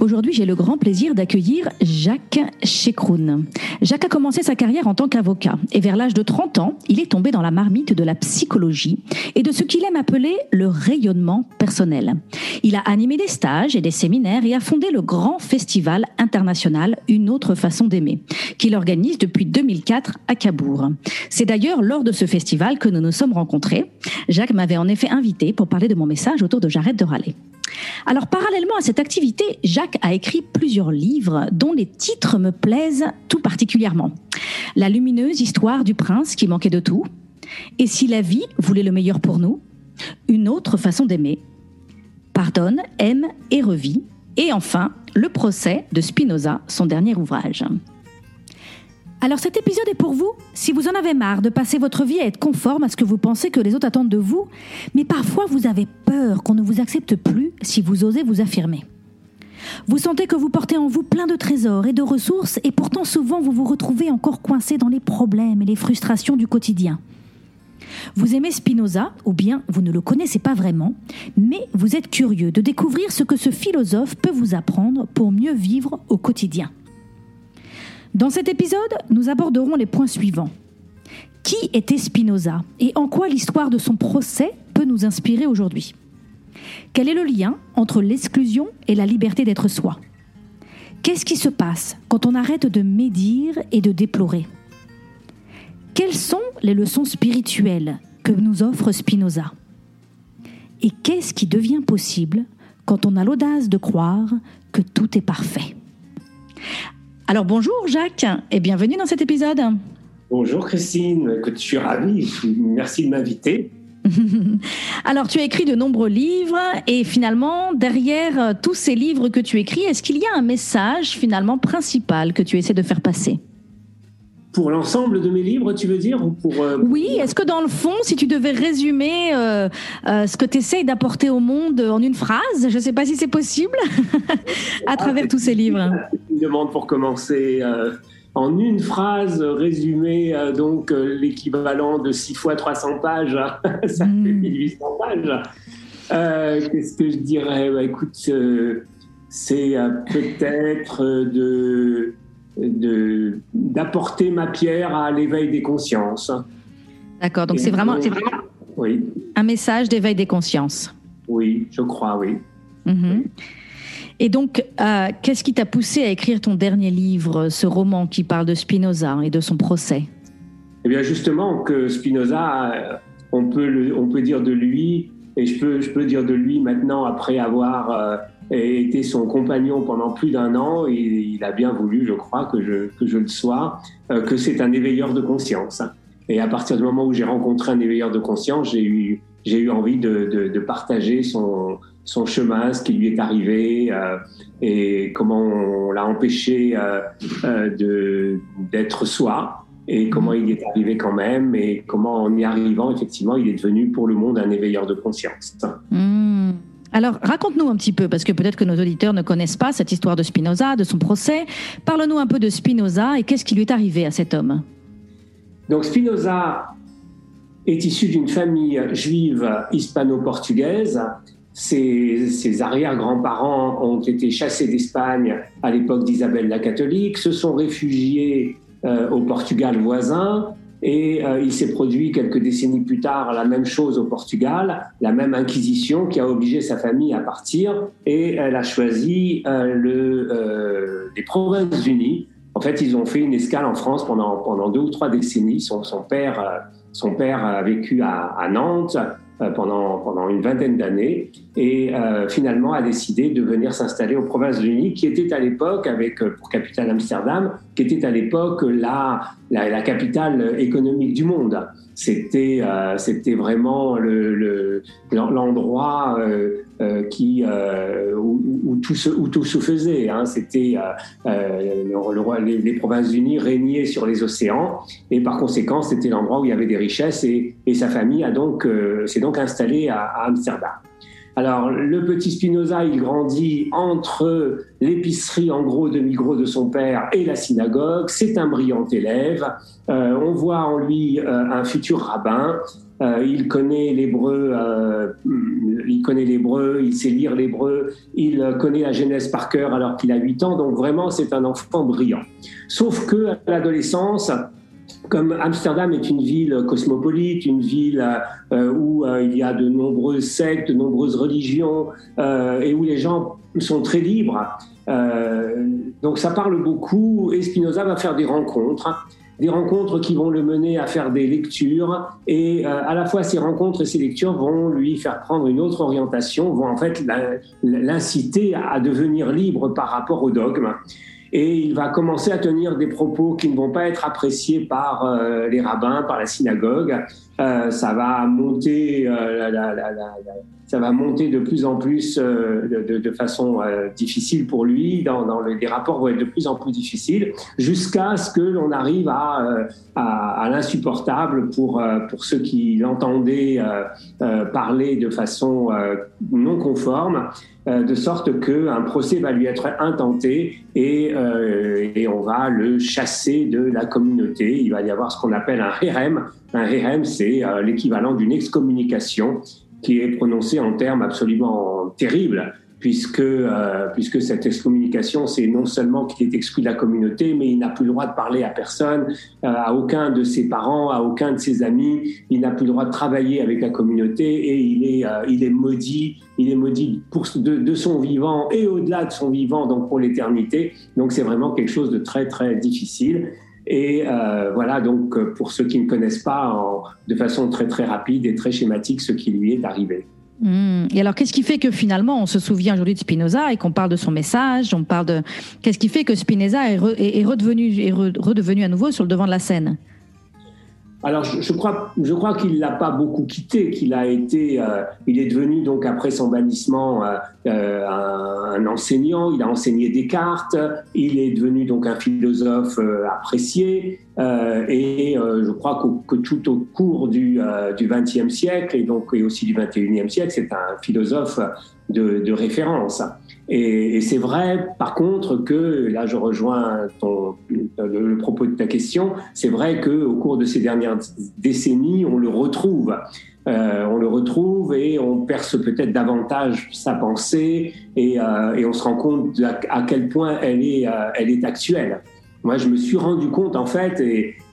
Aujourd'hui, j'ai le grand plaisir d'accueillir Jacques Chekroun. Jacques a commencé sa carrière en tant qu'avocat et vers l'âge de 30 ans, il est tombé dans la marmite de la psychologie et de ce qu'il aime appeler le rayonnement personnel. Il a animé des stages et des séminaires et a fondé le grand festival international Une autre façon d'aimer, qu'il organise depuis 2004 à Cabourg. C'est d'ailleurs lors de ce festival que nous nous sommes rencontrés. Jacques m'avait en effet invité pour parler de mon message autour de J'arrête de râler. Alors parallèlement à cette activité, Jacques a écrit plusieurs livres dont les titres me plaisent tout particulièrement. La lumineuse histoire du prince qui manquait de tout, Et si la vie voulait le meilleur pour nous, une autre façon d'aimer, Pardonne, aime et revit, et enfin Le procès de Spinoza, son dernier ouvrage. Alors cet épisode est pour vous si vous en avez marre de passer votre vie à être conforme à ce que vous pensez que les autres attendent de vous, mais parfois vous avez peur qu'on ne vous accepte plus si vous osez vous affirmer. Vous sentez que vous portez en vous plein de trésors et de ressources et pourtant souvent vous vous retrouvez encore coincé dans les problèmes et les frustrations du quotidien. Vous aimez Spinoza, ou bien vous ne le connaissez pas vraiment, mais vous êtes curieux de découvrir ce que ce philosophe peut vous apprendre pour mieux vivre au quotidien. Dans cet épisode, nous aborderons les points suivants. Qui était Spinoza et en quoi l'histoire de son procès peut nous inspirer aujourd'hui? Quel est le lien entre l'exclusion et la liberté d'être soi? Qu'est-ce qui se passe quand on arrête de médire et de déplorer? Quelles sont les leçons spirituelles que nous offre Spinoza? Et qu'est-ce qui devient possible quand on a l'audace de croire que tout est parfait? Alors bonjour Jacques et bienvenue dans cet épisode. Bonjour Christine, je suis ravi, merci de m'inviter. Alors tu as écrit de nombreux livres et finalement derrière tous ces livres que tu écris, est-ce qu'il y a un message finalement principal que tu essaies de faire passer? Pour l'ensemble de mes livres, tu veux dire ou pour, euh, Oui, est-ce que dans le fond, si tu devais résumer euh, euh, ce que tu essayes d'apporter au monde en une phrase, je ne sais pas si c'est possible, à travers ah, tous ces livres Une demande pour commencer. en une phrase, résumer donc l'équivalent de 6 fois 300 pages, ça fait 1800 hmm. pages. Qu'est-ce que je dirais? Bah, Écoute, c'est peut-être de d'apporter ma pierre à l'éveil des consciences. D'accord, donc c'est vraiment, vraiment oui. un message d'éveil des consciences. Oui, je crois, oui. Mhm. Et donc, euh, qu'est-ce qui t'a poussé à écrire ton dernier livre, ce roman qui parle de Spinoza et de son procès? Eh bien, justement, que Spinoza, euh, on peut, on peut dire de lui, et je peux, je peux dire de lui maintenant après avoir euh, été son compagnon pendant plus d'un an et il a bien voulu, je crois, que je, que je le sois, euh, que c'est un éveilleur de conscience. Et à partir du moment où j'ai rencontré un éveilleur de conscience, j'ai eu, j'ai eu envie de, de, partager son, son chemin, ce qui lui est arrivé euh, et comment on l'a empêché euh de, d'être soi et comment il y est arrivé quand même et comment en y arrivant, effectivement, il est devenu pour le monde un éveilleur de conscience. Mmh. Alors, raconte-nous un petit peu, parce que peut-être que nos auditeurs ne connaissent pas cette histoire de Spinoza, de son procès. Parle-nous un peu de Spinoza et qu'est-ce qui lui est arrivé à cet homme? Donc, Spinoza est issu d'une famille juive hispano-portugaise. Ses, arrière-grands-parents ont été chassés d'Espagne à l'époque d'Isabelle la catholique, se sont réfugiés euh, au Portugal voisin et euh, il s'est produit quelques décennies plus tard la même chose au Portugal, la même inquisition qui a obligé sa famille à partir et elle a choisi euh, le, euh, les Provinces-Unies. En fait, ils ont fait une escale en France pendant, pendant deux ou trois décennies. Son, son père, euh, son père a vécu à, à Nantes, pendant, pendant une vingtaine d'années et euh, finalement a décidé de venir s'installer aux Provinces-Unies, qui était à l'époque, avec euh, pour capitale Amsterdam, qui était à l'époque la, capitale économique du monde. C'était vraiment l'endroit où, tout se, faisait. Hein. C'était roi, les, Provinces-Unies régnaient sur les océans et par conséquent c'était l'endroit où il y avait des richesses et, sa famille a donc s'est donc installée à Amsterdam. Alors, le petit Spinoza, il grandit entre l'épicerie en gros de Migros de son père et la synagogue. C'est un brillant élève. Euh, on voit en lui euh, un futur rabbin. Euh, il connaît l'hébreu, il connaît l'hébreu, il sait lire l'hébreu, il connaît la Genèse par cœur alors qu'il a 8 ans. Donc vraiment, c'est un enfant brillant. Sauf que à l'adolescence, comme Amsterdam est une ville cosmopolite, une ville euh, où euh, il y a de nombreuses sectes, de nombreuses religions, euh, et où les gens sont très libres, donc ça parle beaucoup, et Spinoza va faire des rencontres, des rencontres qui vont le mener à faire des lectures, et à la fois ces rencontres et ces lectures vont lui faire prendre une autre orientation, vont en fait l'inciter à devenir libre par rapport au dogme et il va commencer à tenir des propos qui ne vont pas être appréciés par euh, les rabbins, par la synagogue. Euh, ça va monter, euh, ça va monter de plus en plus de, façon difficile pour lui. Dans, les rapports vont être de plus en plus difficiles, jusqu'à ce que l'on arrive à, à, à l'insupportable pour pour ceux qui l'entendaient parler de façon non conforme de sorte qu'un procès va lui être intenté et, euh, et, on va le chasser de la communauté. Il va y avoir ce qu'on appelle un hérem. Un hérem, c'est euh, l'équivalent d'une excommunication qui est prononcée en termes absolument terribles puisque, euh, puisque cette excommunication, c'est non seulement qu'il est exclu de la communauté, mais il n'a plus le droit de parler à personne, euh, à aucun de ses parents, à aucun de ses amis, il n'a plus le droit de travailler avec la communauté et il est, euh, il est maudit, il est maudit pour, de, de son vivant et au-delà de son vivant, donc pour l'éternité. Donc c'est vraiment quelque chose de très très difficile. Et euh, voilà, donc pour ceux qui ne connaissent pas en, de façon très très rapide et très schématique ce qui lui est arrivé. Hmm. Et alors, qu'est-ce qui fait que finalement, on se souvient aujourd'hui de Spinoza et qu'on parle de son message, on parle de... Qu'est-ce qui fait que Spinoza est, est, redevenu, est redevenu à nouveau sur le devant de la scène? Alors, je, crois, je crois qu'il l'a pas beaucoup quitté, qu'il a été, euh, il est devenu donc après son bannissement euh, euh un, enseignant. Il a enseigné Descartes. Il est devenu donc un philosophe apprécié. Et je crois que, tout au cours du XXe siècle et donc et aussi du XXIe siècle, c'est un philosophe de référence. Et, c'est vrai, par contre, que là, je rejoins le, propos de ta question. C'est vrai que au cours de ces dernières décennies, on le retrouve. Euh, on le retrouve et on perce peut-être davantage sa pensée et, euh, on se rend compte à, quel point elle est, euh, elle est actuelle. Moi, je me suis rendu compte en fait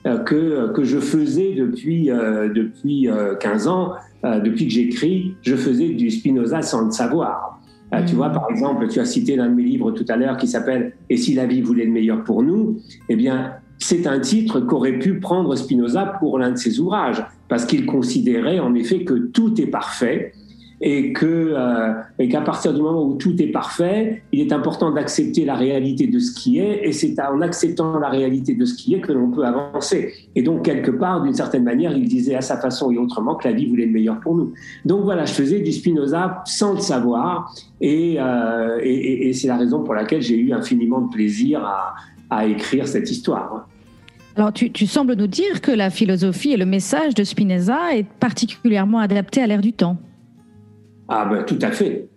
euh, que, que je faisais depuis, euh, depuis 15 ans, depuis que j'écris, je faisais du Spinoza sans le savoir. Euh, tu vois, par exemple, tu as cité l'un de mes livres tout à l'heure qui s'appelle Et si la vie voulait le meilleur pour nous? Eh bien, c'est un titre qu'aurait pu prendre Spinoza pour l'un de ses ouvrages, parce qu'il considérait en effet que tout est parfait euh, et qu'à partir du moment où tout est parfait, il est important d'accepter la réalité de ce qui est, et c'est en acceptant la réalité de ce qui est que l'on peut avancer. Et donc quelque part, d'une certaine manière, il disait à sa façon et autrement que la vie voulait le meilleur pour nous. Donc voilà, je faisais du Spinoza sans le savoir, et, euh, c'est la raison pour laquelle j'ai eu infiniment de plaisir à, écrire cette histoire. Alors, tu, sembles nous dire que la philosophie et le message de Spinoza est particulièrement adapté à l'ère du temps. Ah ben tout à fait,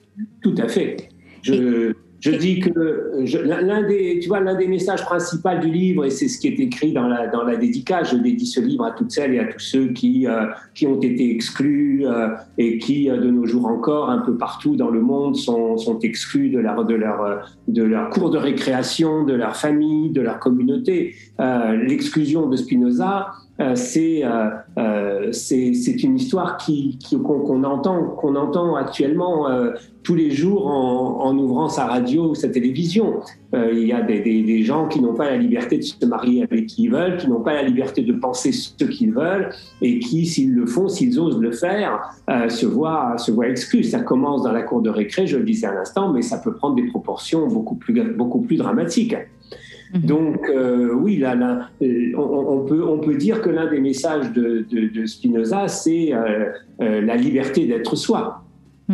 tout à fait. Je, je dis que l'un des, tu vois, l'un des messages principaux du livre, et c'est ce qui est écrit dans la, dans la dédicace, je dédie ce livre à toutes celles et à tous ceux qui, euh, qui ont été exclus euh, et qui, euh, de nos jours encore, un peu partout dans le monde, sont, sont exclus de leur, de, leur, de leur cours de récréation, de leur famille, de leur communauté. L'exclusion de Spinoza, euh, euh, euh, c'est une histoire qui qu'on entend qu'on entend actuellement tous les jours en, en, ouvrant sa radio ou sa télévision. il y a des, des, gens qui n'ont pas la liberté de se marier avec qui ils veulent, qui n'ont pas la liberté de penser ce qu'ils veulent et qui, s'ils le font, s'ils osent le faire, se voient se exclus. Ça commence dans la cour de récré, je le disais à l'instant, mais ça peut prendre des proportions beaucoup plus beaucoup plus dramatiques. Mhm. Donc euh, oui, là, là euh, on, on, peut, on peut dire que l'un des messages de, de, de Spinoza, c'est euh, euh, la liberté d'être soi. Mmh,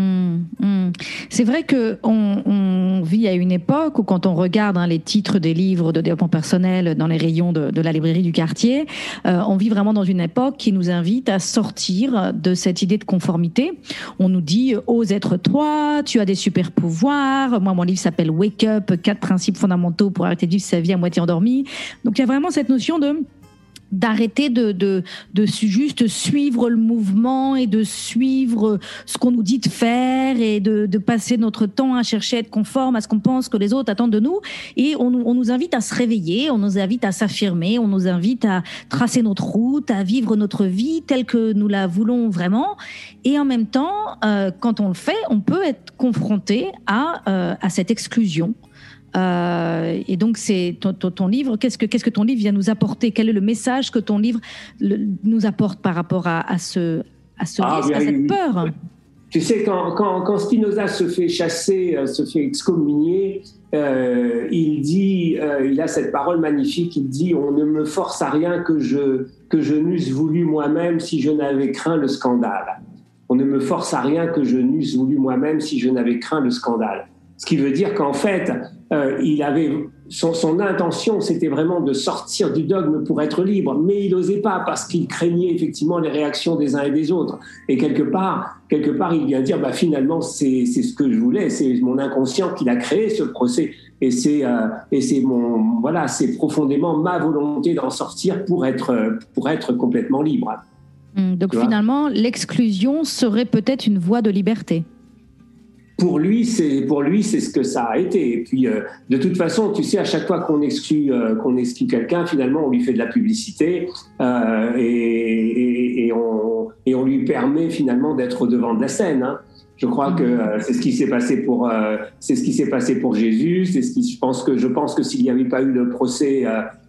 mmh. Hmm. C'est vrai que on, vit à une époque où, quand on regarde hein, les titres des livres de développement personnel dans les rayons de, la librairie du quartier, euh, on vit vraiment dans une époque qui nous invite à sortir de cette idée de conformité. On nous dit ose être toi, tu as des super pouvoirs. Moi, mon livre s'appelle Wake Up, quatre principes fondamentaux pour arrêter de vivre sa vie à moitié endormie. Donc, il y a vraiment cette notion de d'arrêter de, de, de, juste suivre le mouvement et de suivre ce qu'on nous dit de faire et de, de, passer notre temps à chercher à être conforme à ce qu'on pense que les autres attendent de nous. Et on, on nous invite à se réveiller, on nous invite à s'affirmer, on nous invite à tracer notre route, à vivre notre vie telle que nous la voulons vraiment. Et en même temps, euh, quand on le fait, on peut être confronté à, euh, à cette exclusion euh, et donc, c'est ton, livre. Qu'est-ce que, qu'est-ce que ton livre vient nous apporter? Quel est le message que ton livre nous apporte par rapport à, ce, à, ce ah, risque, à cette peur? Tu sais, quand, quand, Spinoza se fait chasser, euh, se fait excommunier, euh, il dit, il a cette parole magnifique, il dit On ne me force à rien que je, que je n'eusse voulu moi-même si je n'avais craint le scandale. On ne me force à rien que je n'eusse voulu moi-même si je n'avais craint le scandale. Ce qui veut dire qu'en fait, euh, il avait son, son intention, c'était vraiment de sortir du dogme pour être libre, mais il n'osait pas parce qu'il craignait effectivement les réactions des uns et des autres. Et quelque part, quelque part, il vient dire, bah finalement, c'est ce que je voulais, c'est mon inconscient qui l'a créé ce procès, et c'est euh, et c'est mon voilà, c'est profondément ma volonté d'en sortir pour être pour être complètement libre. Hum, donc finalement, l'exclusion serait peut-être une voie de liberté pour lui, c'est pour lui, c'est ce que ça a été. Et puis, euh, de toute façon, tu sais, à chaque fois qu'on exclut euh, qu'on exclut quelqu'un, finalement, on lui fait de la publicité euh, et, et, on, et, on, lui permet finalement d'être au devant de la scène. Hein. Je crois que euh, c'est ce qui s'est passé pour c'est ce qui s'est passé pour Jésus. C'est ce qui je pense que je pense que s'il n'y avait pas eu le procès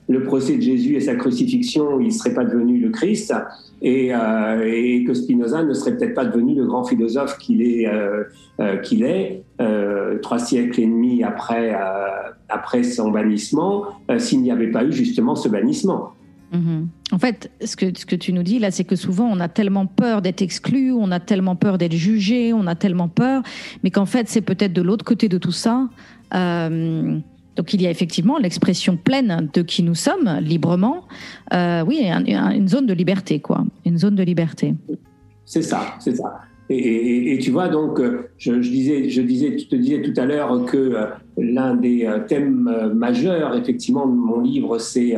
le procès de Jésus et sa crucifixion, il ne serait pas devenu le Christ et, euh, et que Spinoza ne serait peut-être pas devenu le grand philosophe qu'il est, euh, euh, trois siècles et demi après, son bannissement, s'il n'y avait pas eu justement ce bannissement. Mm-hmm. En fait, ce que tu nous dis là, c'est que souvent on a tellement peur d'être exclu, on a tellement peur d'être jugé, on a tellement peur, mais qu'en fait c'est peut-être de l'autre côté de tout ça. Donc il y a effectivement l'expression pleine de qui nous sommes, librement. Euh, oui, une zone de liberté, quoi. Une zone de liberté. C'est ça, c'est ça. Et, tu vois, donc, euh, je, disais, je disais, tu te disais tout à l'heure que euh, l'un des euh, thèmes majeurs, effectivement, de mon livre, c'est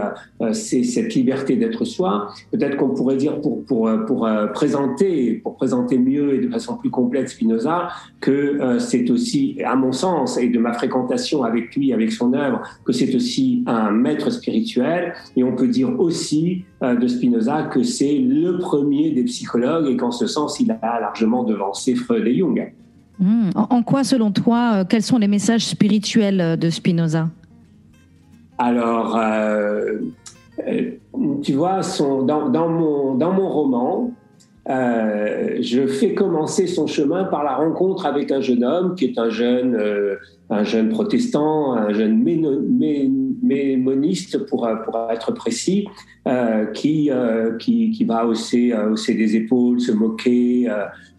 c'est cette liberté d'être soi. Peut-être qu'on pourrait dire, pour, pour, pour présenter, pour présenter mieux et de façon plus complète Spinoza, que c'est aussi, à mon sens, et de ma fréquentation avec lui, avec son œuvre, que c'est aussi un maître spirituel. Et on peut dire aussi de Spinoza que c'est le premier des psychologues et qu'en ce sens, il a largement devancer Freud et Jung. Hmm. En quoi, selon toi, euh, quels sont les messages spirituels euh, de Spinoza? Alors, euh, tu vois, dans, mon, dans mon roman, je fais commencer son chemin par la rencontre avec un jeune homme qui est un jeune, un jeune protestant, un jeune mémoniste pour, pour être précis, qui, qui, qui, va hausser, hausser des épaules, se moquer,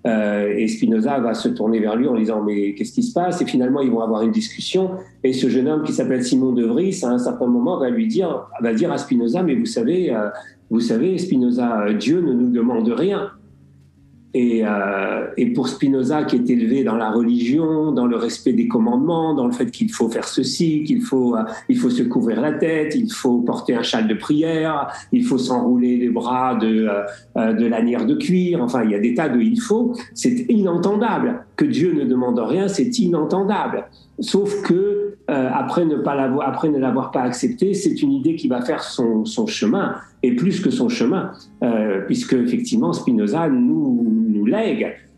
euh, et Spinoza va se tourner vers lui en disant mais qu'est-ce qui se passe? Et finalement ils vont avoir une discussion. Et ce jeune homme qui s'appelle Simon de Vries, à un certain moment, va lui dire, va dire à Spinoza mais vous savez, euh, vous savez Spinoza, Dieu ne nous demande rien. Et, euh, et, pour Spinoza, qui est élevé dans la religion, dans le respect des commandements, dans le fait qu'il faut faire ceci, qu'il faut, euh, faut se couvrir la tête, il faut porter un châle de prière, il faut s'enrouler les bras de, euh, de lanières de cuir, enfin, il y a des tas de il faut. C'est inentendable. Que Dieu ne demande rien, c'est inentendable. Sauf que après ne pas après ne l'avoir pas accepté, c'est une idée qui va faire son, son chemin et plus que son chemin, puisque effectivement Spinoza nous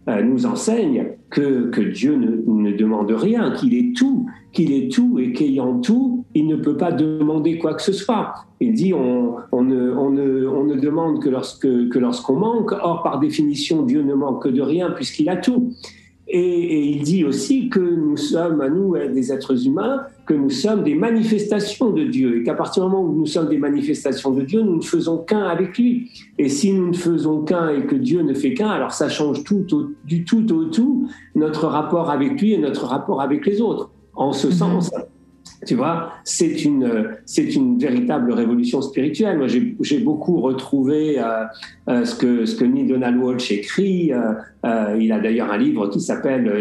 euh, nous enseigne que, que Dieu ne, ne, demande rien, qu'il est tout, qu'il est tout et qu'ayant tout, il ne peut pas demander quoi que ce soit. Il dit on, on, ne, on, ne, on ne demande que que lorsqu'on manque. Or par définition Dieu ne manque que de rien puisqu'il a tout. Et, il dit aussi que nous sommes, nous, des êtres humains, que nous sommes des manifestations de Dieu et qu'à partir du moment où nous sommes des manifestations de Dieu, nous ne faisons qu'un avec lui. Et si nous ne faisons qu'un et que Dieu ne fait qu'un, alors ça change tout, du tout au tout notre rapport avec lui et notre rapport avec les autres. En ce mhm. sens, tu vois, c'est une, c'est une véritable révolution spirituelle. Moi, j'ai beaucoup retrouvé euh, euh, ce, que, ce que Neil Donald Walsh écrit. Euh, il a d'ailleurs un livre qui s'appelle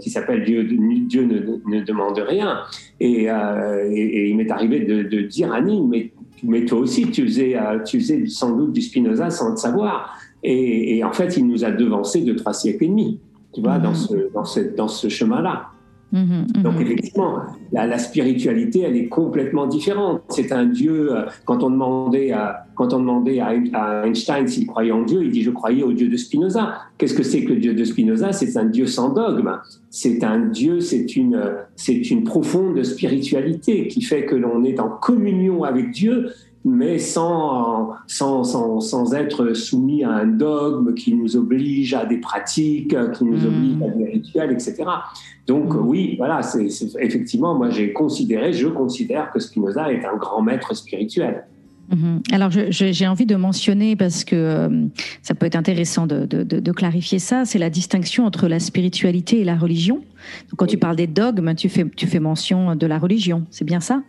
qui s'appelle Dieu, Dieu ne, ne, demande rien. Et, et, il m'est arrivé de, de, dire à Neil, mais, mais toi aussi, tu faisais, tu faisais sans doute du Spinoza sans le savoir. Et, et en fait, il nous a devancé de trois siècles et demi, tu vois, dans mm-hmm. ce, dans ce, dans ce chemin-là. Mhm, mhm. Donc effectivement, la, spiritualité, elle est complètement différente. C'est un Dieu. Euh, quand on demandait à, quand on demandait à, Einstein s'il croyait en Dieu, il dit je croyais au Dieu de Spinoza. Qu'est-ce que c'est que le Dieu de Spinoza? C'est un Dieu sans dogme. C'est un Dieu. C'est une, c'est une profonde spiritualité qui fait que l'on est en communion avec Dieu mais sans, sans, sans, sans, être soumis à un dogme qui nous oblige à des pratiques, qui nous hmm. oblige à des rituels, etc. Donc hmm. oui, voilà, c'est effectivement, moi j'ai considéré, je considère que Spinoza est un grand maître spirituel. Hmm. Alors j'ai envie de mentionner, parce que euh, ça peut être intéressant de, de, de, clarifier ça, c'est la distinction entre la spiritualité et la religion. Donc, quand tu parles des dogmes, tu fais, tu fais mention de la religion, c'est bien ça?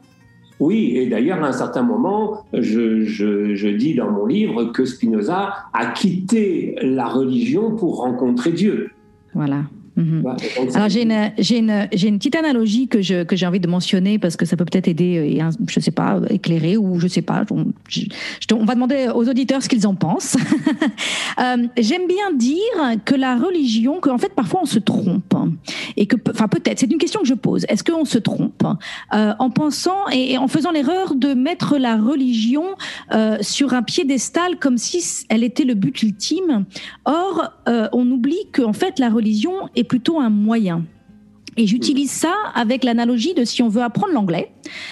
Oui, et d'ailleurs, à un certain moment, je, dis dans mon livre que Spinoza a quitté la religion pour rencontrer Dieu. Voilà. Mhm. Alors j'ai une, j'ai une, j'ai une petite analogie que je, que j'ai envie de mentionner parce que ça peut peut-être aider, euh, je sais pas, éclairer ou je sais pas. On, on va demander aux auditeurs ce qu'ils en pensent. euh, j'aime bien dire que la religion, qu'en fait parfois on se trompe et que, enfin peut-être, c'est une question que je pose. Est-ce qu'on se trompe euh, en pensant et, en faisant l'erreur de mettre la religion euh, sur un piédestal comme si elle était le but ultime? Or, euh, on oublie qu'en fait la religion est plutôt un moyen. Et j'utilise ça avec l'analogie de si on veut apprendre l'anglais.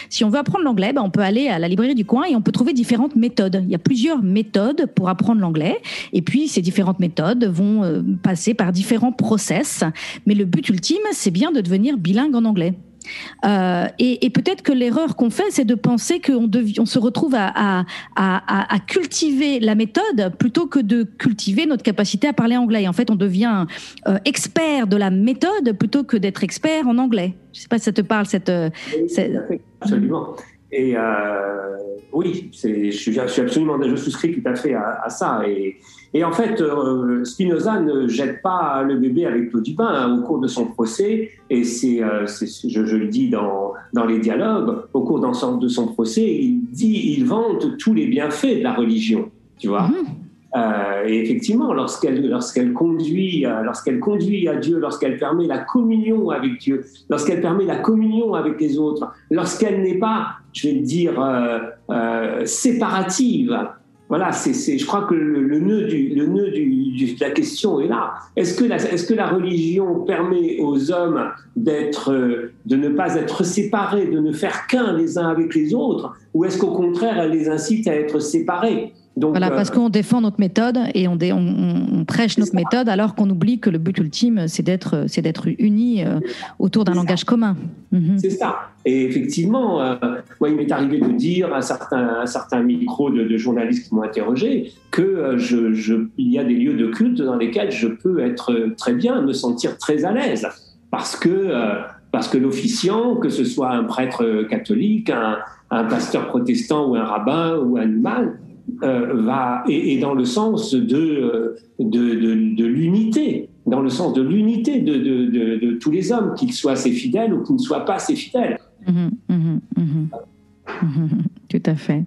Si on veut apprendre l'anglais, ben on peut aller à la librairie du coin et on peut trouver différentes méthodes. Il y a plusieurs méthodes pour apprendre l'anglais. Et puis, ces différentes méthodes vont euh, passer par différents process. Mais le but ultime, c'est bien de devenir bilingue en anglais. Euh, et, peut-être que l'erreur qu'on fait, c'est de penser qu'on on se retrouve à, cultiver la méthode plutôt que de cultiver notre capacité à parler anglais. En fait, on devient euh, expert de la méthode plutôt que d'être expert en anglais. Je ne sais pas si ça te parle, cette... Euh, absolument. Et oui, je suis, absolument, je souscris tout à fait à, ça. Et, et en fait, euh, Spinoza ne jette pas le bébé avec l'eau du bain hein, au cours de son procès, et c'est, euh, je, le dis dans, dans les dialogues, au cours de son procès, il dit, il vante tous les bienfaits de la religion, tu vois. Mhm. Euh, et effectivement, lorsqu'elle lorsqu'elle conduit, lorsqu'elle conduit à Dieu, lorsqu'elle permet la communion avec Dieu, lorsqu'elle permet la communion avec les autres, lorsqu'elle n'est pas, je vais dire, séparative, voilà, c'est, je crois que le, nœud, du, le nœud du, de la question est là. Est-ce que, la, est-ce que la religion permet aux hommes d'être, de ne pas être séparés, de ne faire qu'un les uns avec les autres, ou est-ce qu'au contraire, elle les incite à être séparés? Voilà, parce euh, qu'on défend notre méthode et on, on, prêche notre méthode alors qu'on oublie que le but ultime, c'est d'être, c'est d'être unis euh, autour d'un langage commun. Mhm. C'est ça. Et effectivement, euh, il m'est arrivé de dire à certains, à certains micros de, journalistes qui m'ont interrogé que je, je, il y a des lieux de culte dans lesquels je peux être très bien, me sentir très à l'aise. Parce que, parce que l'officiant, que ce soit un prêtre catholique, un, un pasteur protestant ou un rabbin ou un imam, euh, va et, dans le sens de, euh, de, de, l'unité, dans le sens de l'unité de, de, tous les hommes, qu'ils soient ses fidèles ou qu'ils ne soient pas ses fidèles. Mmh, mmh, mmh, Tout à fait.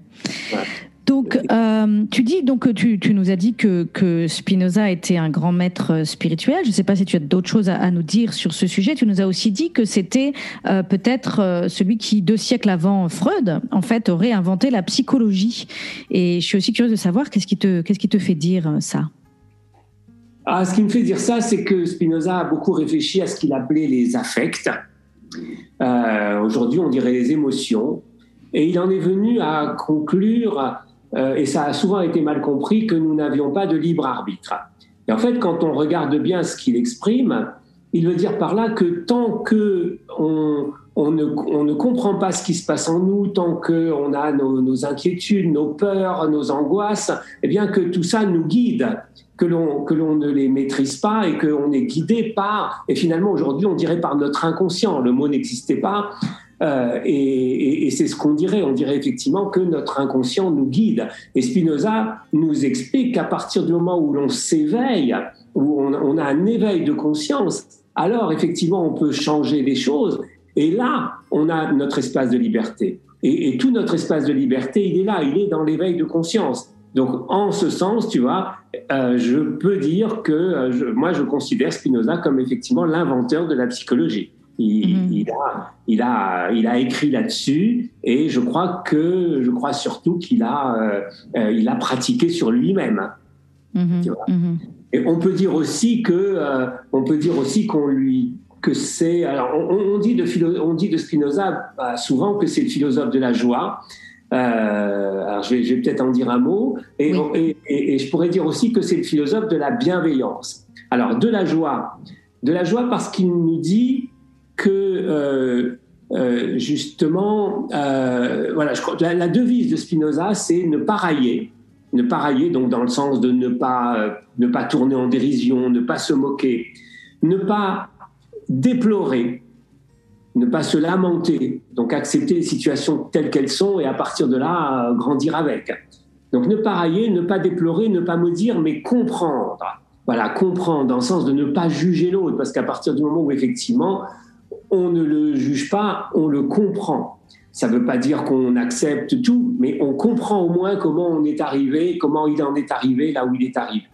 Donc, euh, tu dis donc tu, nous as dit que, que Spinoza était un grand maître spirituel. Je ne sais pas si tu as d'autres choses à, nous dire sur ce sujet. Tu nous as aussi dit que c'était euh, peut-être euh, celui qui deux siècles avant Freud, en fait, aurait inventé la psychologie. Et je suis aussi curieuse de savoir qu'est-ce qui te qui te fait dire ça? Ah, ce qui me fait dire ça, c'est que Spinoza a beaucoup réfléchi à ce qu'il appelait les affects. Aujourd'hui, on dirait les émotions. Et il en est venu à conclure euh, et ça a souvent été mal compris, que nous n'avions pas de libre arbitre. Et en fait, quand on regarde bien ce qu'il exprime, il veut dire par là que tant que on, on, ne, on comprend pas ce qui se passe en nous, tant qu'on a nos, nos, inquiétudes, nos peurs, nos angoisses, eh bien que tout ça nous guide, que l'on que l'on ne les maîtrise pas et qu'on est guidé par, et finalement aujourd'hui on dirait par notre inconscient, le mot n'existait pas, euh, et, c'est ce qu'on dirait. On dirait effectivement que notre inconscient nous guide. Et Spinoza nous explique qu'à partir du moment où l'on s'éveille, où on, a un éveil de conscience, alors effectivement on peut changer les choses. Et là, on a notre espace de liberté. Et, tout notre espace de liberté, il est là, il est dans l'éveil de conscience. Donc, en ce sens, tu vois, euh, je peux dire que euh, moi, je considère Spinoza comme effectivement l'inventeur de la psychologie. Il, mmh. il, a, il, a, il a écrit là-dessus et je crois que je crois surtout qu'il a, euh, il a pratiqué sur lui-même. Mmh. Mmh. Et on peut dire aussi que euh, on peut dire aussi qu'on lui que c'est alors on, on, dit de philo, on dit de Spinoza bah, souvent que c'est le philosophe de la joie. Euh, alors je vais, vais peut-être en dire un mot et, et, et, et je pourrais dire aussi que c'est le philosophe de la bienveillance. Alors de la joie, de la joie parce qu'il nous dit que euh, euh, justement, euh, voilà, je la, la, devise de Spinoza, c'est ne pas railler, ne pas railler, donc dans le sens de ne pas, ne pas tourner en dérision, ne pas se moquer, ne pas déplorer, ne pas se lamenter, donc accepter les situations telles qu'elles sont et à partir de là, grandir avec. Donc ne pas railler, ne pas déplorer, ne pas maudire, mais comprendre. Voilà, comprendre dans le sens de ne pas juger l'autre, parce qu'à partir du moment où effectivement on ne le juge pas, on le comprend. Ça ne veut pas dire qu'on accepte tout, mais on comprend au moins comment on est arrivé, comment il en est arrivé là où il est arrivé.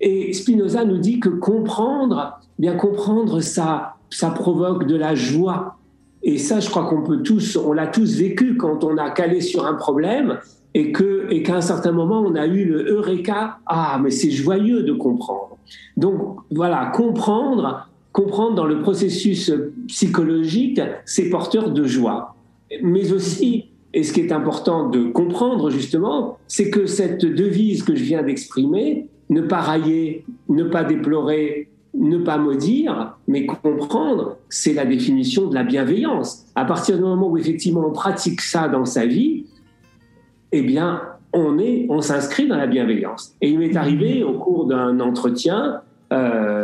Et Spinoza nous dit que comprendre, bien comprendre, ça, ça provoque de la joie. Et ça, je crois qu'on peut tous, on l'a tous vécu quand on a calé sur un problème et et qu'à un certain moment on a eu le eureka. Ah, mais c'est joyeux de comprendre. Donc voilà, comprendre, comprendre dans le processus psychologique, c'est porteur de joie. Mais aussi, et ce qui est important de comprendre justement, c'est que cette devise que je viens d'exprimer, ne pas railler, ne pas déplorer, ne pas maudire, mais comprendre, c'est la définition de la bienveillance. À partir du moment où effectivement on pratique ça dans sa vie, eh bien, on est, on s'inscrit dans la bienveillance. Et il m'est arrivé au cours d'un entretien euh,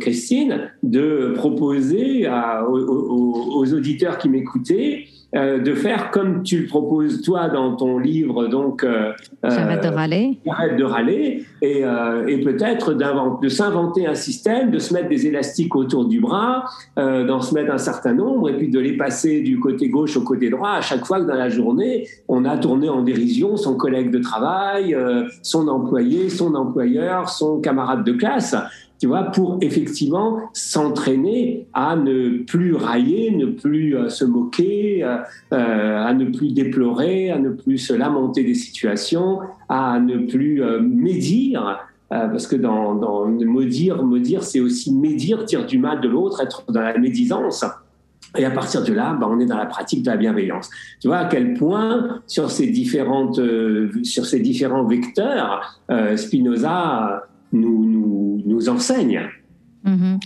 Christine, de proposer à, aux, aux, auditeurs qui m'écoutaient euh, de faire comme tu le proposes toi dans ton livre, donc euh, J'arrête de râler. Arrête de râler, et, euh, et peut-être de s'inventer un système, de se mettre des élastiques autour du bras, euh, d'en se mettre un certain nombre, et puis de les passer du côté gauche au côté droit à chaque fois que dans la journée, on a tourné en dérision son collègue de travail, euh, son employé, son employeur, son camarade de classe tu vois, pour effectivement s'entraîner à ne plus railler, ne plus euh, se moquer, euh, euh, à ne plus déplorer, à ne plus se lamenter des situations, à ne plus euh, médire. Parce que dans, dans maudire, maudire, c'est aussi médire, dire du mal de l'autre, être dans la médisance. Et à partir de là, bah, on est dans la pratique de la bienveillance. Tu vois à quel point sur ces différentes, sur ces différents vecteurs, Spinoza nous, nous, enseigne. Mmh.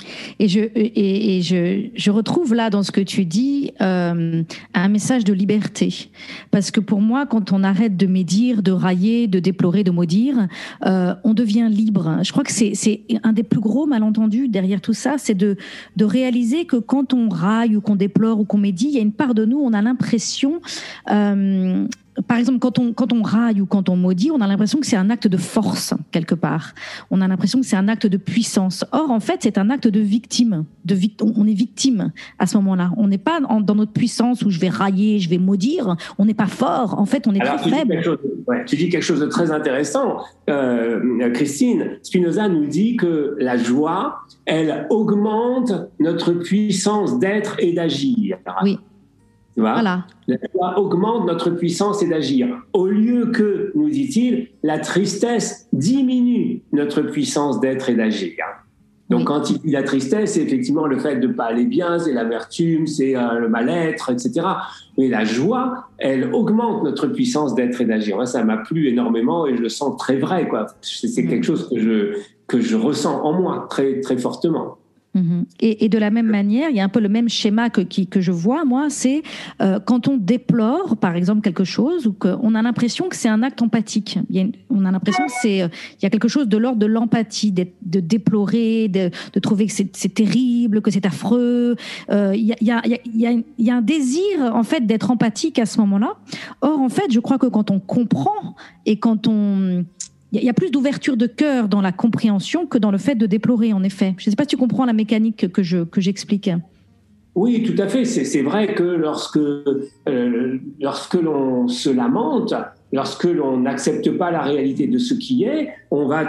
Et, je, et je, je, retrouve là dans ce que tu dis euh, un message de liberté. Parce que pour moi, quand on arrête de médire, de railler, de déplorer, de maudire, euh, on devient libre. Je crois que c'est un des plus gros malentendus derrière tout ça, c'est de, de réaliser que quand on raille ou qu'on déplore ou qu'on médit, il y a une part de nous, on a l'impression euh, par exemple, quand on, quand on raille ou quand on maudit, on a l'impression que c'est un acte de force, quelque part. On a l'impression que c'est un acte de puissance. Or, en fait, c'est un acte de victime. De on est victime à ce moment-là. On n'est pas en, dans notre puissance où je vais railler, je vais maudire. On n'est pas fort. En fait, on est Alors, très faible. Chose, ouais, tu dis quelque chose de très intéressant. Euh, Christine, Spinoza nous dit que la joie, elle augmente notre puissance d'être et d'agir. Oui. Tu vois voilà. La joie augmente notre puissance et d'agir. Au lieu que, nous dit-il, la tristesse diminue notre puissance d'être et d'agir. Donc, oui. quand il dit la tristesse, c'est effectivement le fait de ne pas aller bien, c'est l'amertume, c'est euh, le mal-être, etc. Mais la joie, elle augmente notre puissance d'être et d'agir. Ça m'a plu énormément et je le sens très vrai. quoi. C'est quelque chose que je, que je ressens en moi très, très fortement. Mhm. Et, de la même manière, il y a un peu le même schéma que, que je vois, moi, c'est euh, quand on déplore, par exemple, quelque chose, ou qu'on a l'impression que c'est un acte empathique. on a l'impression que euh, y a quelque chose de l'ordre de l'empathie, de, déplorer, de, trouver que c'est terrible, que c'est affreux. il, y a, un désir, en fait, d'être empathique à ce moment-là. Or, en fait, je crois que quand on comprend et quand on il y a plus d'ouverture de cœur dans la compréhension que dans le fait de déplorer, en effet. Je ne sais pas si tu comprends la mécanique que je que j'explique. Oui, tout à fait. C'est vrai que lorsque, euh, lorsque l'on se lamente, lorsque l'on n'accepte pas la réalité de ce qui est, on va,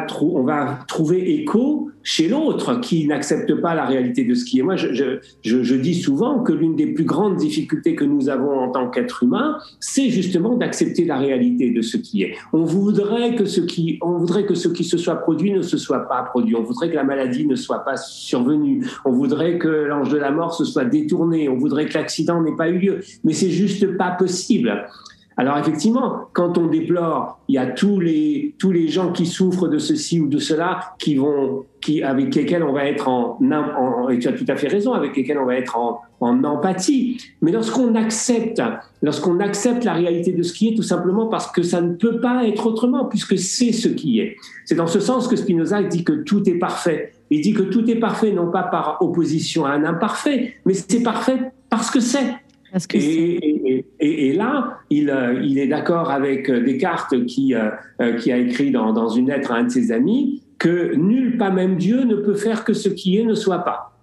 trouver écho chez l'autre qui n'accepte pas la réalité de ce qui est. Moi, je dis souvent que l'une des plus grandes difficultés que nous avons en tant qu'être humain, c'est justement d'accepter la réalité de ce qui est. On voudrait que ce qui, on voudrait que ce qui se soit produit ne se soit pas produit. On voudrait que la maladie ne soit pas survenue. On voudrait que l'ange de la mort se soit détourné. On voudrait que l'accident n'ait pas eu lieu. Mais c'est juste pas possible. Alors effectivement, quand on déplore, il y a tous les tous les gens qui souffrent de ceci ou de cela qui vont qui avec lesquels on va être en, en tu as tout à fait raison avec lesquels on va être en, en empathie. Mais lorsqu'on accepte lorsqu'on accepte la réalité de ce qui est tout simplement parce que ça ne peut pas être autrement puisque c'est ce qui est. C'est dans ce sens que Spinoza dit que tout est parfait. Il dit que tout est parfait non pas par opposition à un imparfait, mais c'est parfait parce que c'est. Et, et, là, il, euh, il est d'accord avec euh, Descartes qui, euh, qui a écrit dans, dans, une lettre à un de ses amis que nul, pas même Dieu, ne peut faire que ce qui est ne soit pas.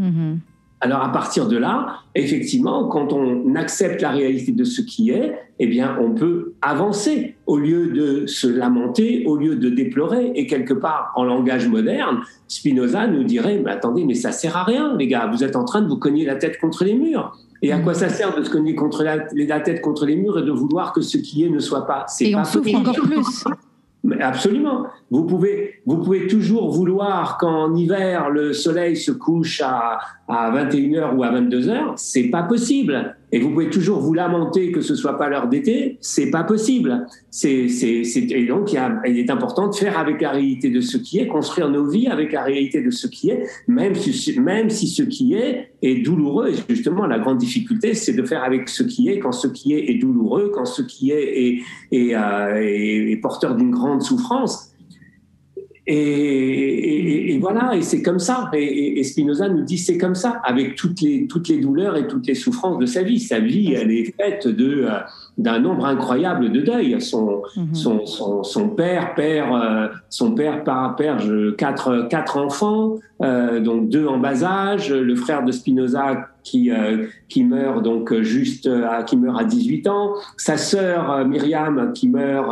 Mm-hmm. Alors à partir de là, effectivement, quand on accepte la réalité de ce qui est, eh bien, on peut avancer au lieu de se lamenter, au lieu de déplorer. Et quelque part, en langage moderne, Spinoza nous dirait "Mais attendez, mais ça sert à rien, les gars. Vous êtes en train de vous cogner la tête contre les murs." Et à quoi ça sert de se cogner contre la, la, tête contre les murs et de vouloir que ce qui est ne soit pas? C'est Et on souffre encore plus. Mais absolument. Vous pouvez, vous pouvez toujours vouloir qu'en hiver le soleil se couche à, à 21h ou à 22h, c'est pas possible. Et vous pouvez toujours vous lamenter que ce soit pas l'heure d'été, c'est pas possible. C'est, c'est, c'est, et donc il, y a, il, est important de faire avec la réalité de ce qui est, construire nos vies avec la réalité de ce qui est, même si, même si ce qui est est douloureux. Et justement, la grande difficulté, c'est de faire avec ce qui est quand ce qui est est douloureux, quand ce qui est est, est, euh, est porteur d'une grande souffrance. Et, et, voilà, et c'est comme ça. Et, Spinoza nous dit c'est comme ça, avec toutes les, toutes les douleurs et toutes les souffrances de sa vie. Sa vie, elle est faite de, euh, d'un nombre incroyable de deuils. Son, mhm. son, son, son, père, père, euh, son père, père, quatre, quatre enfants, euh, donc deux en bas âge, le frère de Spinoza qui, euh, qui meurt donc juste à, qui meurt à 18 ans, sa sœur Myriam qui meurt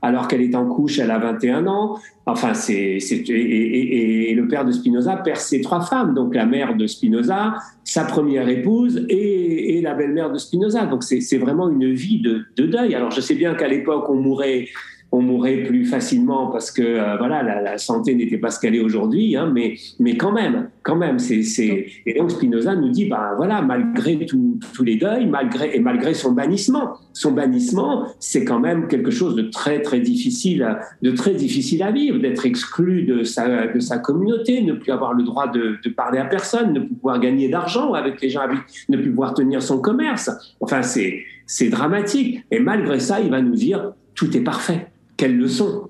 alors qu'elle est en couche, elle a 21 ans. Enfin, c'est, c'est et, et, le père de Spinoza perd ses trois femmes, donc la mère de Spinoza, sa première épouse et, et la belle-mère de Spinoza. Donc c'est, vraiment une vie de, de, deuil. Alors je sais bien qu'à l'époque on mourait on mourrait plus facilement parce que euh, voilà la, santé n'était pas ce qu'elle est aujourd'hui, hein, mais mais quand même, quand même, c'est c'est et donc Spinoza nous dit bah voilà malgré tous les deuils, malgré et malgré son bannissement, son bannissement, c'est quand même quelque chose de très très difficile, de très difficile à vivre, d'être exclu de sa de sa communauté, ne plus avoir le droit de, de parler à personne, ne plus pouvoir gagner d'argent avec les gens, ne plus pouvoir tenir son commerce. Enfin c'est c'est dramatique. Et malgré ça, il va nous dire tout est parfait quelle leçon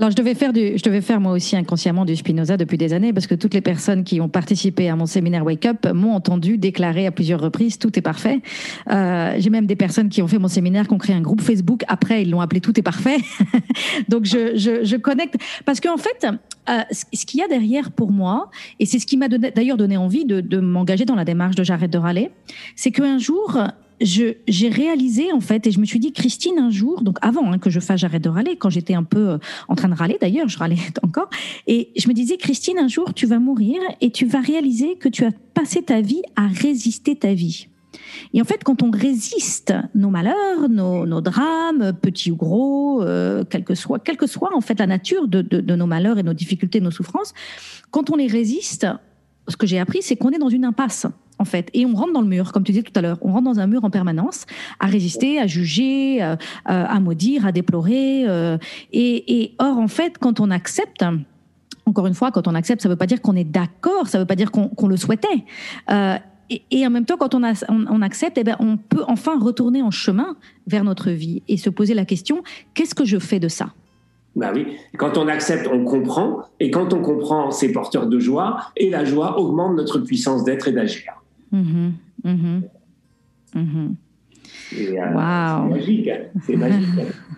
alors, je devais faire du, je devais faire moi aussi inconsciemment du Spinoza depuis des années parce que toutes les personnes qui ont participé à mon séminaire Wake Up m'ont entendu déclarer à plusieurs reprises tout est parfait. Euh, J'ai même des personnes qui ont fait mon séminaire, qui ont créé un groupe Facebook. Après, ils l'ont appelé tout est parfait. Donc, je, je, connecte parce qu'en fait, euh, ce qu'il y a derrière pour moi, et c'est ce qui m'a d'ailleurs donné envie de, de m'engager dans la démarche de J'arrête de râler, c'est qu'un jour, j'ai réalisé en fait et je me suis dit Christine un jour donc avant hein, que je fasse j'arrête de râler quand j'étais un peu euh, en train de râler d'ailleurs je râlais encore et je me disais Christine un jour tu vas mourir et tu vas réaliser que tu as passé ta vie à résister ta vie. Et en fait, quand on résiste nos malheurs, nos, nos drames, petits ou gros, euh, quelle que soit, quelle que soit en fait la nature de, de, de nos malheurs et nos difficultés, nos souffrances, quand on les résiste, ce que j'ai appris, c'est qu'on est dans une impasse en fait. Et on rentre dans le mur, comme tu disais tout à l'heure. On rentre dans un mur en permanence, à résister, à juger, euh, à maudire, à déplorer. Euh, et, or, en fait, quand on accepte encore une fois, quand on accepte, ça ne veut pas dire qu'on est d'accord, ça ne veut pas dire qu'on le souhaitait. Euh, et, en même temps, quand on, on, accepte, eh ben, on peut enfin retourner en chemin vers notre vie et se poser la question qu'est-ce que je fais de ça? Bah oui, quand on accepte, on comprend, et quand on comprend, c'est porteur de joie, et la joie augmente notre puissance d'être et d'agir. Mmh, mmh, mmh. C'est magique, c'est magique.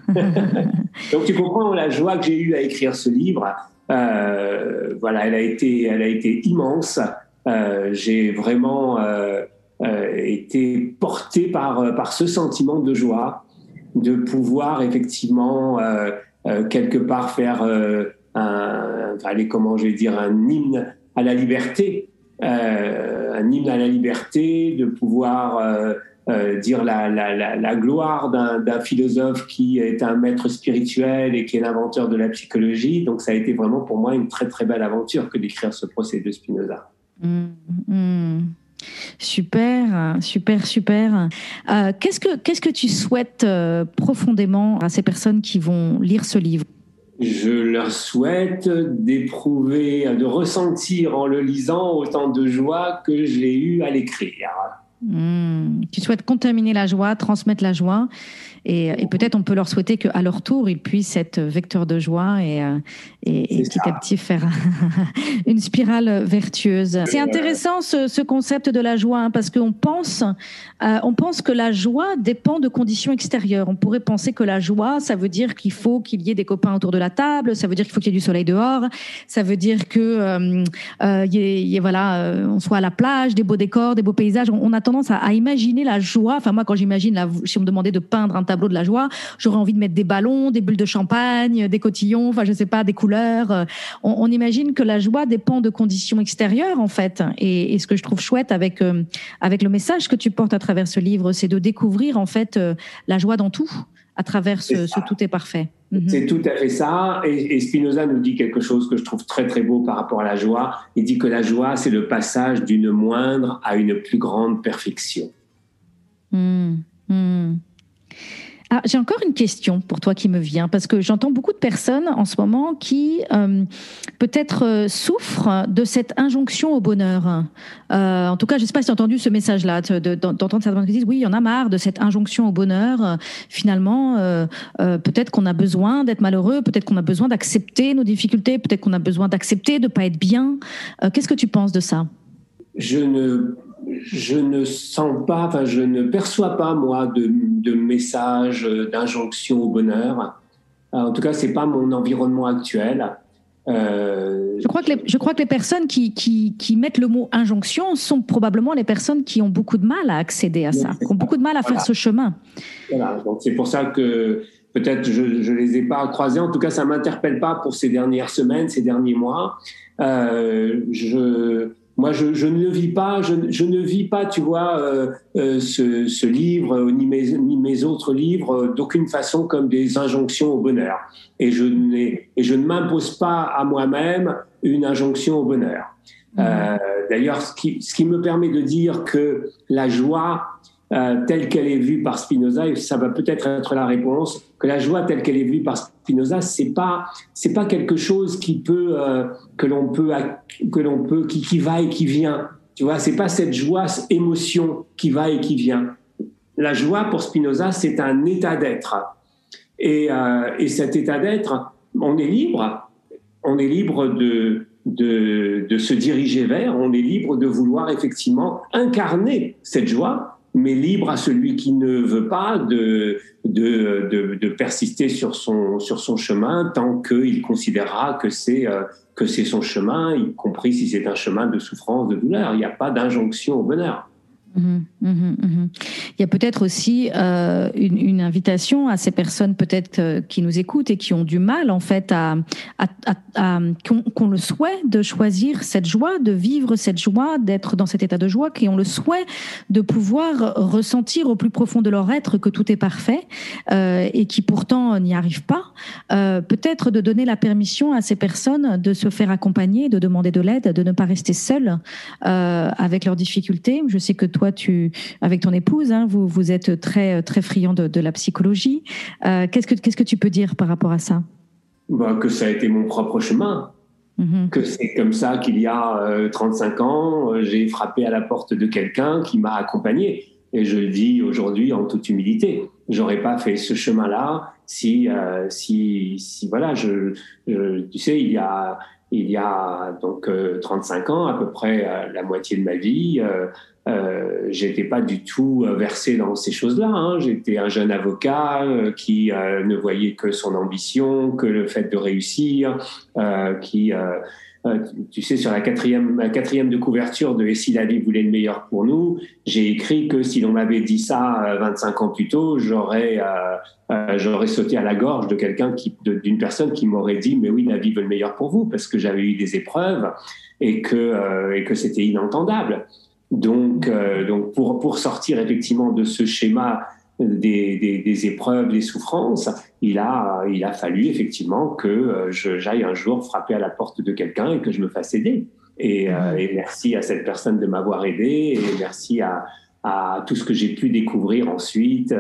Donc tu comprends la joie que j'ai eue à écrire ce livre. Euh, voilà, elle a été, elle a été immense. Euh, j'ai vraiment euh, été porté par par ce sentiment de joie, de pouvoir effectivement quelque part faire un, allez, comment je vais dire, un hymne à la liberté, un hymne à la liberté, de pouvoir euh, dire la, la, la, gloire d'un philosophe qui est un maître spirituel et qui est l'inventeur de la psychologie. Donc ça a été vraiment pour moi une très très belle aventure que d'écrire ce procès de Spinoza. Mmh, mmh. Super, super, super. Euh, qu'est-ce que qu'est-ce que tu souhaites euh, profondément à ces personnes qui vont lire ce livre? Je leur souhaite d'éprouver, de ressentir en le lisant autant de joie que j'ai eu à l'écrire. Hmm. Tu souhaites contaminer la joie, transmettre la joie et, peut-être on peut leur souhaiter qu'à leur tour, ils puissent être vecteurs de joie et, euh, et, petit à petit faire une spirale vertueuse. C'est intéressant ce, concept de la joie hein, parce qu'on pense, euh, on pense que la joie dépend de conditions extérieures. On pourrait penser que la joie, ça veut dire qu'il faut qu'il y ait des copains autour de la table, ça veut dire qu'il faut qu'il y ait du soleil dehors, ça veut dire que euh, y voilà, on soit à la plage, des beaux décors, des beaux paysages. On, a tendance à, à, imaginer la joie. Enfin moi, quand j'imagine, si on me demandait de peindre un tableau de la joie. J'aurais envie de mettre des ballons, des bulles de champagne, des cotillons, enfin je sais pas, des couleurs. Euh, on, imagine que la joie dépend de conditions extérieures en fait. Et, ce que je trouve chouette avec euh, avec le message que tu portes à travers ce livre, c'est de découvrir en fait euh, la joie dans tout à travers ce, tout est parfait. Mhm. C'est tout à fait ça. Et, Spinoza nous dit quelque chose que je trouve très très beau par rapport à la joie. Il dit que la joie, c'est le passage d'une moindre à une plus grande perfection. Mmh. Mmh. Ah, j'ai encore une question pour toi qui me vient, parce que j'entends beaucoup de personnes en ce moment qui euh, peut-être euh, souffrent de cette injonction au bonheur. Euh, en tout cas, je ne sais pas si tu as entendu ce message-là, d'entendre personnes qui disent oui, il y en a marre de cette injonction au bonheur. Finalement, peut-être qu'on a besoin d'être malheureux, peut-être qu'on a besoin d'accepter nos difficultés, peut-être qu'on a besoin d'accepter de ne pas être bien. Qu'est-ce que tu penses de ça? Je ne je ne sens pas, enfin, je ne perçois pas, moi, de, de messages d'injonction au bonheur. En tout cas, c'est pas mon environnement actuel. Euh, je, crois que les, je crois que les personnes qui, qui, qui, mettent le mot injonction sont probablement les personnes qui ont beaucoup de mal à accéder à ça, qui ont beaucoup de mal à faire ce chemin. Voilà, donc c'est pour ça que peut-être je ne les ai pas croisés. En tout cas, ça m'interpelle pas pour ces dernières semaines, ces derniers mois. Euh, je, moi, je, je, ne vis pas, je, je, ne vis pas, tu vois, euh, euh ce, ce, livre ni mes, ni mes autres livres euh, d'aucune façon comme des injonctions au bonheur. Et je, et je ne m'impose pas à moi-même une injonction au bonheur. Mmh. Euh, D'ailleurs, ce qui, ce qui me permet de dire que la joie euh, telle qu'elle est vue par Spinoza, et ça va peut-être être la réponse, que la joie telle qu'elle est vue par Spinoza, c'est pas c'est pas quelque chose qui peut euh, que l'on peut que l'on peut qui, qui va et qui vient. Tu vois, c'est pas cette joie, cette émotion qui va et qui vient. La joie pour Spinoza, c'est un état d'être. Et, euh, et cet état d'être, on est libre. On est libre de, de, de se diriger vers, on est libre de vouloir effectivement incarner cette joie mais libre à celui qui ne veut pas de, de, de, de persister sur son, sur son chemin tant qu'il considérera que c'est euh, que c'est son chemin, y compris si c'est un chemin de souffrance, de douleur. Il n'y a pas d'injonction au bonheur. Mhm, mhm, mhm. Il y a peut-être aussi euh, une, invitation à ces personnes peut-être euh, qui nous écoutent et qui ont du mal en fait à, à, à, qu'on le souhait de choisir cette joie, de vivre cette joie, d'être dans cet état de joie, qui ont le souhait de pouvoir ressentir au plus profond de leur être que tout est parfait euh, et qui pourtant n'y arrivent pas. Peut-être de donner la permission à ces personnes de se faire accompagner, de demander de l'aide, de ne pas rester seules avec leurs difficultés. Je sais que toi tu, avec ton épouse, hein, vous, vous êtes très, très friand de, la psychologie. Euh, qu'est-ce, que, qu'est-ce que tu peux dire par rapport à ça? Bah, Que ça a été mon propre chemin. Mhm. Que c'est comme ça qu'il y a 35 ans, j'ai frappé à la porte de quelqu'un qui m'a accompagné. Et je le dis aujourd'hui en toute humilité. J'aurais pas fait ce chemin-là si, si, si, voilà, je, tu sais, il y a, il y a donc 35 ans, à peu près la moitié de ma vie, euh, j'étais pas du tout euh, versé dans ces choses-là. Hein. J'étais un jeune avocat euh, qui ne voyait que son ambition, que le fait de réussir, qui, tu sais, sur la quatrième, la quatrième de couverture de Et si la vie voulait le meilleur pour nous, j'ai écrit que si l'on m'avait dit ça 25 ans plus tôt, j'aurais j'aurais sauté à la gorge de quelqu'un qui, d'une personne qui m'aurait dit mais oui, la vie veut le meilleur pour vous parce que j'avais eu des épreuves et que et que c'était inentendable. Donc, euh, donc pour, pour sortir effectivement de ce schéma des, des, des, épreuves, des souffrances, il a, il a fallu effectivement que euh, j'aille un jour frapper à la porte de quelqu'un et que je me fasse aider. Et, euh, et merci à cette personne de m'avoir aidé et merci à, à tout ce que j'ai pu découvrir ensuite.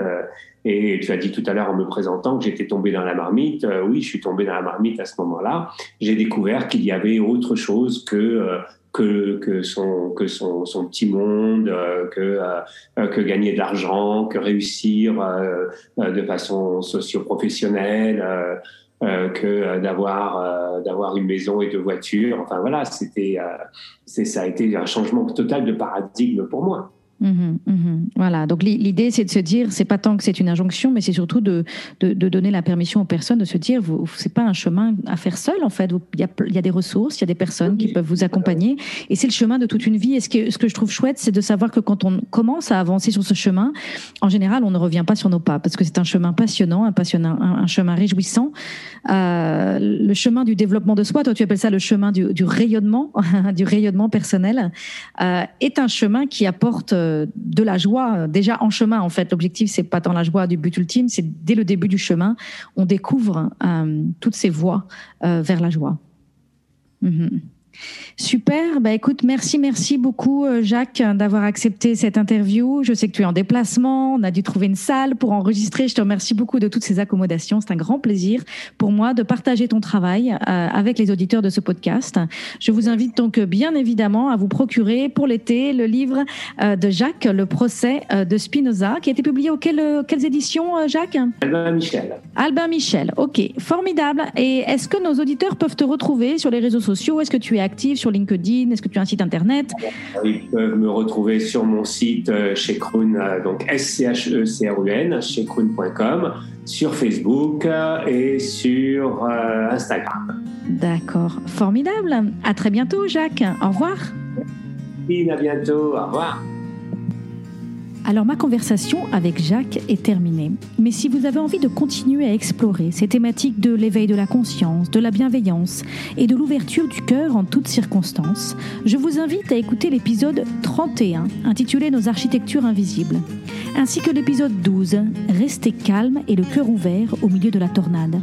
Et tu as dit tout à l'heure en me présentant que j'étais tombé dans la marmite. Oui, je suis tombé dans la marmite à ce moment-là. J'ai découvert qu'il y avait autre chose que que, que, son, que son, son petit monde, euh, que, euh, que gagner de l'argent, que réussir euh, de façon socio-professionnelle, que d'avoir d'avoir une maison et deux voitures. Enfin voilà, c'était c'est ça a été un changement total de paradigme pour moi. Mhm, mhm. Voilà, donc l'idée c'est de se dire, c'est pas tant que c'est une injonction, mais c'est surtout de, de, donner la permission aux personnes de se dire, vous, c'est pas un chemin à faire seul en fait. Il y a, il y a des ressources, il y a des personnes qui peuvent vous accompagner, et c'est le chemin de toute une vie. Et ce que, ce que je trouve chouette, c'est de savoir que quand on commence à avancer sur ce chemin, en général, on ne revient pas sur nos pas parce que c'est un chemin passionnant, un passionnant, un, chemin réjouissant. Euh, le chemin du développement de soi, toi tu appelles ça le chemin du, du rayonnement, du rayonnement personnel, euh, est un chemin qui apporte euh, de la joie déjà en chemin. En fait, l'objectif c'est pas tant la joie du but ultime, c'est dès le début du chemin, on découvre euh, toutes ces voies euh, vers la joie. Mhm. Super. Bah, écoute, merci, merci beaucoup, euh, Jacques, d'avoir accepté cette interview. Je sais que tu es en déplacement. On a dû trouver une salle pour enregistrer. Je te remercie beaucoup de toutes ces accommodations. C'est un grand plaisir pour moi de partager ton travail euh, avec les auditeurs de ce podcast. Je vous invite donc bien évidemment à vous procurer pour l'été le livre euh, de Jacques, Le procès de Spinoza, qui a été publié auxquelles quelles éditions, Jacques? Albin Michel. Albin Michel. Ok, formidable. Et est-ce que nos auditeurs peuvent te retrouver sur les réseaux sociaux? Est-ce que tu es actif sur LinkedIn? Est-ce que tu as un site internet? Ils peuvent me retrouver sur mon site euh, chez Kroon, euh, donc S-C-H-E-C-R-U-N, chez Kroon.com, sur Facebook euh, et sur Instagram. D'accord, formidable. À très bientôt, Jacques. Au revoir. à bientôt. Au revoir. Alors ma conversation avec Jacques est terminée. Mais si vous avez envie de continuer à explorer ces thématiques de l'éveil de la conscience, de la bienveillance et de l'ouverture du cœur en toutes circonstances, je vous invite à écouter l'épisode 31 intitulé Nos architectures invisibles, ainsi que l'épisode 12 Restez calme et le cœur ouvert au milieu de la tornade.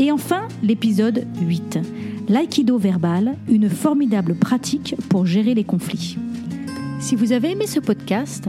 Et enfin l'épisode 8 L'aïkido verbal, une formidable pratique pour gérer les conflits. Si vous avez aimé ce podcast,